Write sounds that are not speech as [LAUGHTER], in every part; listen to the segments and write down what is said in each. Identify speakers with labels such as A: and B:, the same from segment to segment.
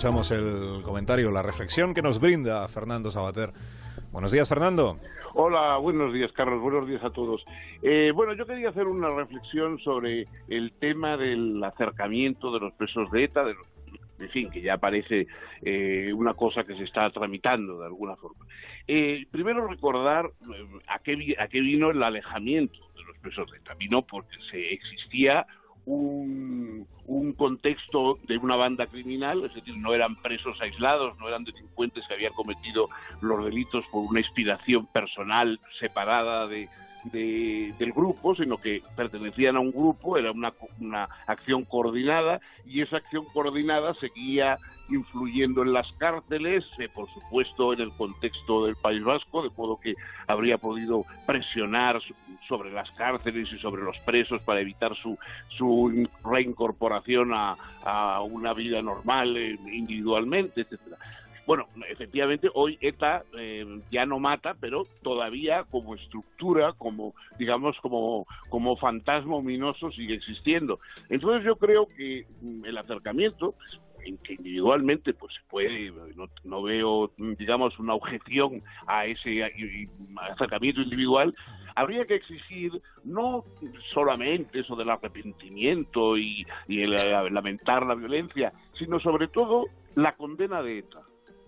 A: escuchamos el comentario, la reflexión que nos brinda Fernando Sabater. Buenos días, Fernando.
B: Hola, buenos días, Carlos. Buenos días a todos. Eh, bueno, yo quería hacer una reflexión sobre el tema del acercamiento de los presos de ETA, de en fin, que ya parece eh, una cosa que se está tramitando de alguna forma. Eh, primero recordar a qué, a qué vino el alejamiento de los presos de ETA. Vino porque se existía un, un, contexto de una banda criminal, es decir, no eran presos aislados, no eran delincuentes que habían cometido los delitos por una inspiración personal separada de, del grupo, sino que pertenecían a un grupo, era una, una acción coordinada y esa acción coordinada seguía influyendo en las cárceles, eh, por supuesto en el contexto del País Vasco, de modo que habría podido presionar sobre las cárceles y sobre los presos para evitar su, su reincorporación a, a una vida normal eh, individualmente, etcétera. Bueno, efectivamente, hoy ETA eh, ya no mata, pero todavía como estructura, como, digamos, como, como fantasma ominoso sigue existiendo. Entonces yo creo que mm, el acercamiento, en que individualmente pues se puede no, no, veo digamos una objeción a ese acercamiento individual habría que exigir no solamente eso del arrepentimiento y, y el lamentar la violencia sino sobre todo la condena de ETA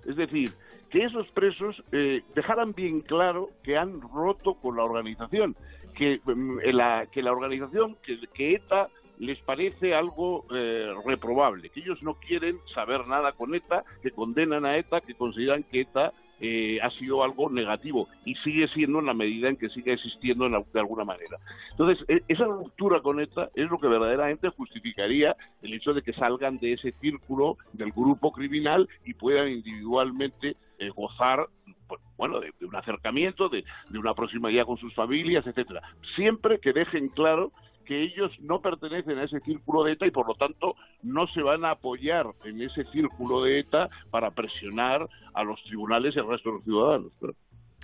B: es decir, que esos presos eh, dejaran bien claro que han roto con la organización, que, mm, la, que la organización, que, que ETA les parece algo eh, reprobable, que ellos no quieren saber nada con ETA, que condenan a ETA, que consideran que ETA eh, ha sido algo negativo y sigue siendo en la medida en que sigue existiendo de alguna manera. Entonces, e, esa ruptura con ETA es lo que verdaderamente justificaría el hecho de que salgan de ese círculo del grupo criminal y puedan individualmente eh, gozar pues, bueno, de, de, un acercamiento, de, de una proximidad con sus familias, etcétera. Siempre que dejen claro que ellos no pertenecen a ese círculo de ETA y por lo tanto no se van a apoyar en ese círculo de ETA para presionar a los tribunales y al resto de los ciudadanos.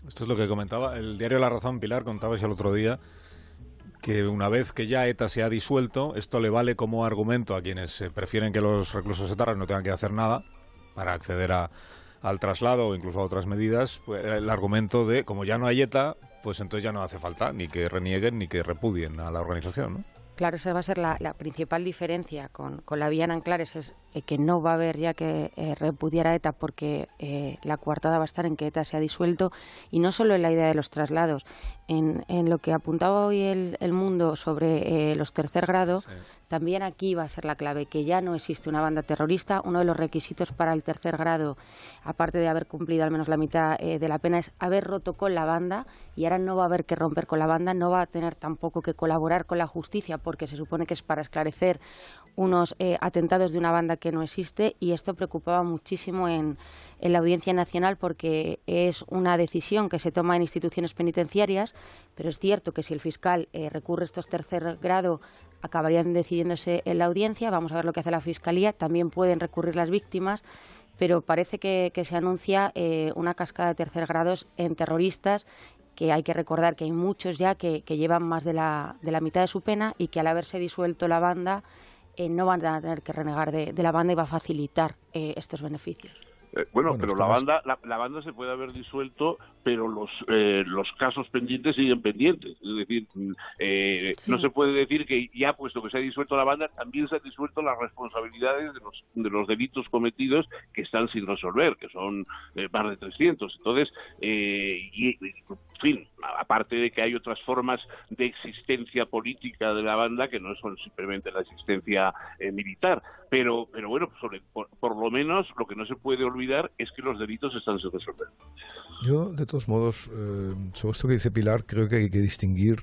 A: Esto es lo que comentaba el diario La Razón, Pilar, contabais el otro día que una vez que ya ETA se ha disuelto, esto le vale como argumento a quienes eh, prefieren que los reclusos etarras no tengan que hacer nada para acceder a, al traslado o incluso a otras medidas, pues, el argumento de como ya no hay ETA, pues entonces ya no hace falta ni que renieguen ni que repudien a la organización, ¿no?
C: Claro, esa va a ser la, la principal diferencia con, con, la vía en Anclares, es eh, que no va a haber ya que eh, repudiar a ETA porque eh, la coartada va a estar en que ETA se ha disuelto y no solo en la idea de los traslados, en, en lo que apuntaba hoy el, el mundo sobre eh, los tercer grado, sí. también aquí va a ser la clave, que ya no existe una banda terrorista, uno de los requisitos para el tercer grado, aparte de haber cumplido al menos la mitad de la pena, es haber roto con la banda y ahora no va a haber que romper con la banda, no va a tener tampoco que colaborar con la justicia porque se supone que es para esclarecer unos eh, atentados de una banda que no existe y esto preocupaba muchísimo en, la Audiencia Nacional porque es una decisión que se toma en instituciones penitenciarias, pero es cierto que si el fiscal eh, recurre estos tercer grado acabarían decidiéndose en la audiencia, vamos a ver lo que hace la Fiscalía, también pueden recurrir las víctimas pero parece que, que se anuncia eh, una cascada de tercer grados en terroristas que hay que recordar que hay muchos ya que, que llevan más de la, de la, mitad de su pena y que al haberse disuelto la banda eh, no van a tener que renegar de, de, la banda y va a facilitar eh, estos beneficios.
B: Eh, bueno, bueno, pero la banda, la, la, banda se puede haber disuelto, pero los eh, los casos pendientes siguen pendientes. Es decir, eh, sí. no se puede decir que ya puesto que se ha disuelto la banda, también se han disuelto las responsabilidades de los de los delitos cometidos que están sin resolver, que son eh, más de 300. Entonces, eh, y, fin, aparte de que hay otras formas de existencia política de la banda que no son simplemente la existencia eh, militar, pero pero bueno, sobre, por, lo menos lo que no se puede olvidar olvidar es que los delitos están sin resolver.
D: Yo, de todos modos, eh, sobre esto que dice Pilar, creo que hay que distinguir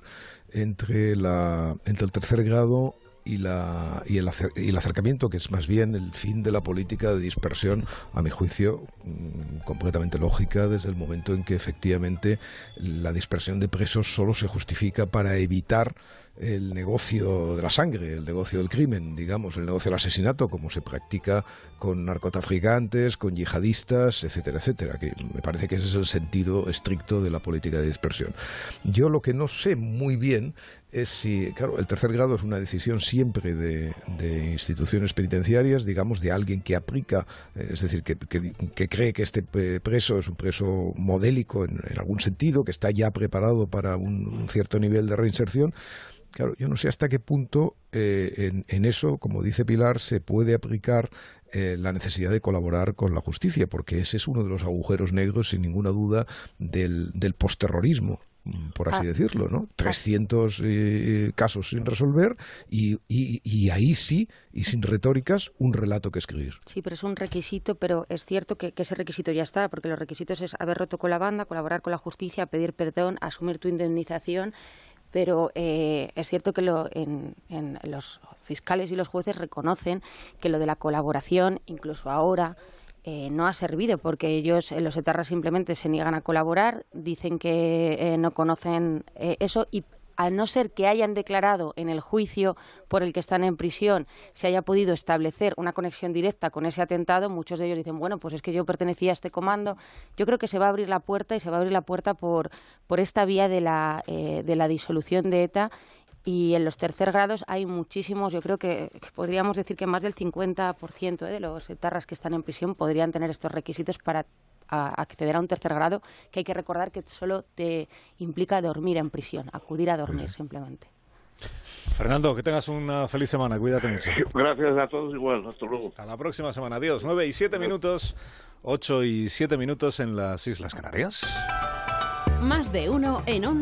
D: entre, la, entre el tercer grado y, la, el el acercamiento, que es más bien el fin de la política de dispersión, a mi juicio, mmm, completamente lógica desde el momento en que efectivamente la dispersión de presos solo se justifica para evitar el negocio de la sangre, el negocio del crimen, digamos, el negocio del asesinato, como se practica con narcotraficantes, con yihadistas, etcétera, etcétera, que me parece que ese es el sentido estricto de la política de dispersión. Yo lo que no sé muy bien es si, claro, el tercer grado es una decisión siempre de, instituciones penitenciarias, digamos, de alguien que aplica, eh, es decir, que, cree que este preso es un preso modélico en, algún sentido, que está ya preparado para un cierto nivel de reinserción. Claro, yo no sé hasta qué punto eh, en, eso, como dice Pilar, se puede aplicar eh, la necesidad de colaborar con la justicia, porque ese es uno de los agujeros negros, sin ninguna duda, del, del postterrorismo por así ah. decirlo, ¿no? 300 eh, casos sin resolver y, y, ahí sí, y sin retóricas, un relato que escribir.
C: Sí, pero es un requisito, pero es cierto que, que, ese requisito ya está, porque los requisitos es haber roto con la banda, colaborar con la justicia, pedir perdón, asumir tu indemnización pero eh, es cierto que en, los fiscales y los jueces reconocen que lo de la colaboración, incluso ahora, eh, no ha servido porque ellos, eh, los etarras, simplemente se niegan a colaborar, dicen que no conocen eso y al no ser que hayan declarado en el juicio por el que están en prisión, se haya podido establecer una conexión directa con ese atentado, muchos de ellos dicen, bueno, pues es que yo pertenecía a este comando. Yo creo que se va a abrir la puerta y se va a abrir la puerta por, por esta vía de la, eh, de la disolución de ETA y en los tercer grados hay muchísimos, yo creo que, podríamos decir que más del 50% ¿eh? de los etarras que están en prisión podrían tener estos requisitos para acceder a un tercer grado, que hay que recordar que solo te implica dormir en prisión, acudir a dormir simplemente.
A: Fernando, que tengas una feliz semana, cuídate mucho. [LAUGHS]
B: Gracias a todos igual, hasta luego.
A: Hasta la próxima semana, adiós. 9 y 7 minutos, 8 y 7 minutos en las Islas Canarias.
E: Más de uno en onda.